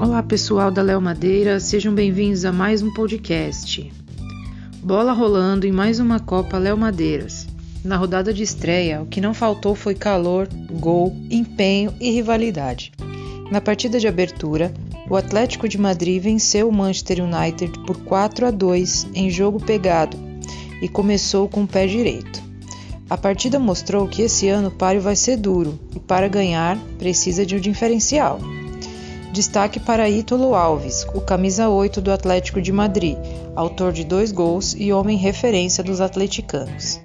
Olá pessoal da Léo Madeira, sejam bem-vindos a mais um podcast. Bola rolando em mais uma Copa Léo Madeiras. Na rodada de estreia, o que não faltou foi calor, gol, empenho e rivalidade. Na partida de abertura, o Atlético de Madrid venceu o Manchester United por 4 a 2 em jogo pegado e começou com o pé direito. A partida mostrou que esse ano o páreo vai ser duro e para ganhar precisa de um diferencial. Destaque para Ítalo Alves, o camisa 8 do Atlético de Madrid, autor de dois gols e homem referência dos atleticanos.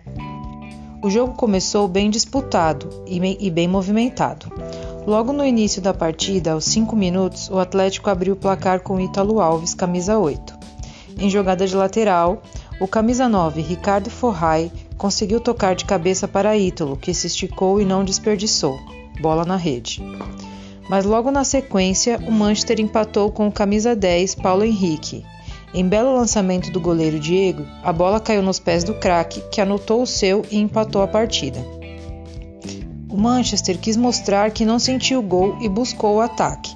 O jogo começou bem disputado e bem movimentado. Logo no início da partida, aos 5 minutos, o Atlético abriu o placar com Ítalo Alves, camisa 8. Em jogada de lateral, o camisa 9, Ricardo Forrai, conseguiu tocar de cabeça para Ítalo, que se esticou e não desperdiçou. Bola na rede mas logo na sequência o Manchester empatou com o camisa 10 Paulo Henrique. Em belo lançamento do goleiro Diego, a bola caiu nos pés do craque, que anotou o seu e empatou a partida. O Manchester quis mostrar que não sentiu o gol e buscou o ataque.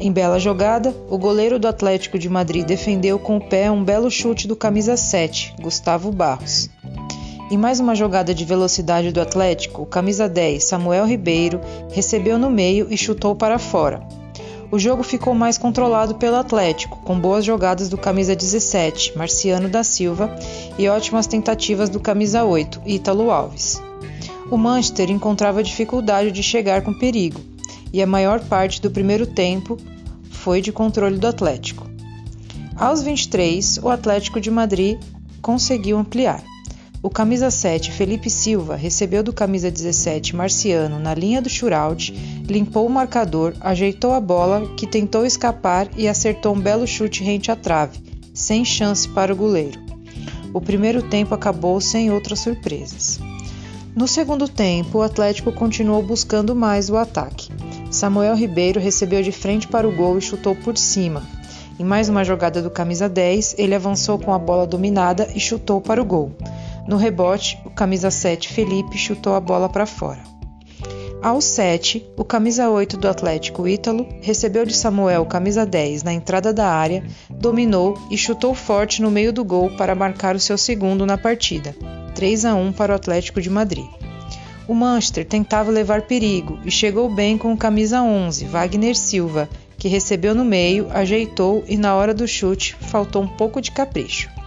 Em bela jogada, o goleiro do Atlético de Madrid defendeu com o pé um belo chute do camisa 7, Gustavo Barros. Em mais uma jogada de velocidade do Atlético, o camisa 10, Samuel Ribeiro, recebeu no meio e chutou para fora. O jogo ficou mais controlado pelo Atlético, com boas jogadas do camisa 17, Marciano da Silva, e ótimas tentativas do camisa 8, Ítalo Alves. O Manchester encontrava dificuldade de chegar com perigo, e a maior parte do primeiro tempo foi de controle do Atlético. Aos 23, o Atlético de Madrid conseguiu ampliar. O camisa 7, Felipe Silva, recebeu do camisa 17, Marciano, na linha do shootout, limpou o marcador, ajeitou a bola, que tentou escapar e acertou um belo chute rente à trave, sem chance para o goleiro. O primeiro tempo acabou sem outras surpresas. No segundo tempo, o Atlético continuou buscando mais o ataque. Samuel Ribeiro recebeu de frente para o gol e chutou por cima. Em mais uma jogada do camisa 10, ele avançou com a bola dominada e chutou para o gol. No rebote, o camisa 7 Felipe chutou a bola para fora. Aos 7, o camisa 8 do Atlético Ítalo recebeu de Samuel camisa 10 na entrada da área, dominou e chutou forte no meio do gol para marcar o seu segundo na partida, 3 a 1 para o Atlético de Madrid. O Manchester tentava levar perigo e chegou bem com o camisa 11, Wagner Silva, que recebeu no meio, ajeitou e na hora do chute faltou um pouco de capricho.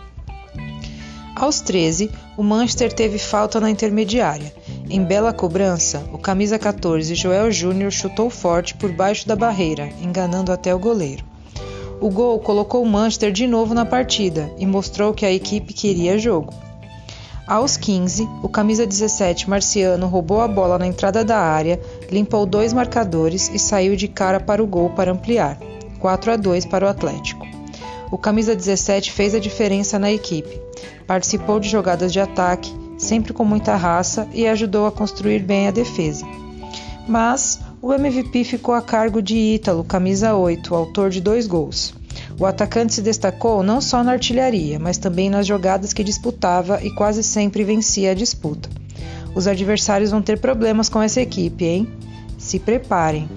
Aos 13, o Manchester teve falta na intermediária. Em bela cobrança, o camisa 14 Joel Júnior chutou forte por baixo da barreira, enganando até o goleiro. O gol colocou o Manchester de novo na partida e mostrou que a equipe queria jogo. Aos 15, o camisa 17 Marciano roubou a bola na entrada da área, limpou dois marcadores e saiu de cara para o gol para ampliar. 4 a 2 para o Atlético. O camisa 17 fez a diferença na equipe Participou de jogadas de ataque, sempre com muita raça e ajudou a construir bem a defesa. Mas o MVP ficou a cargo de Ítalo, camisa 8, autor de dois gols. O atacante se destacou não só na artilharia, mas também nas jogadas que disputava e quase sempre vencia a disputa. Os adversários vão ter problemas com essa equipe, hein? Se preparem.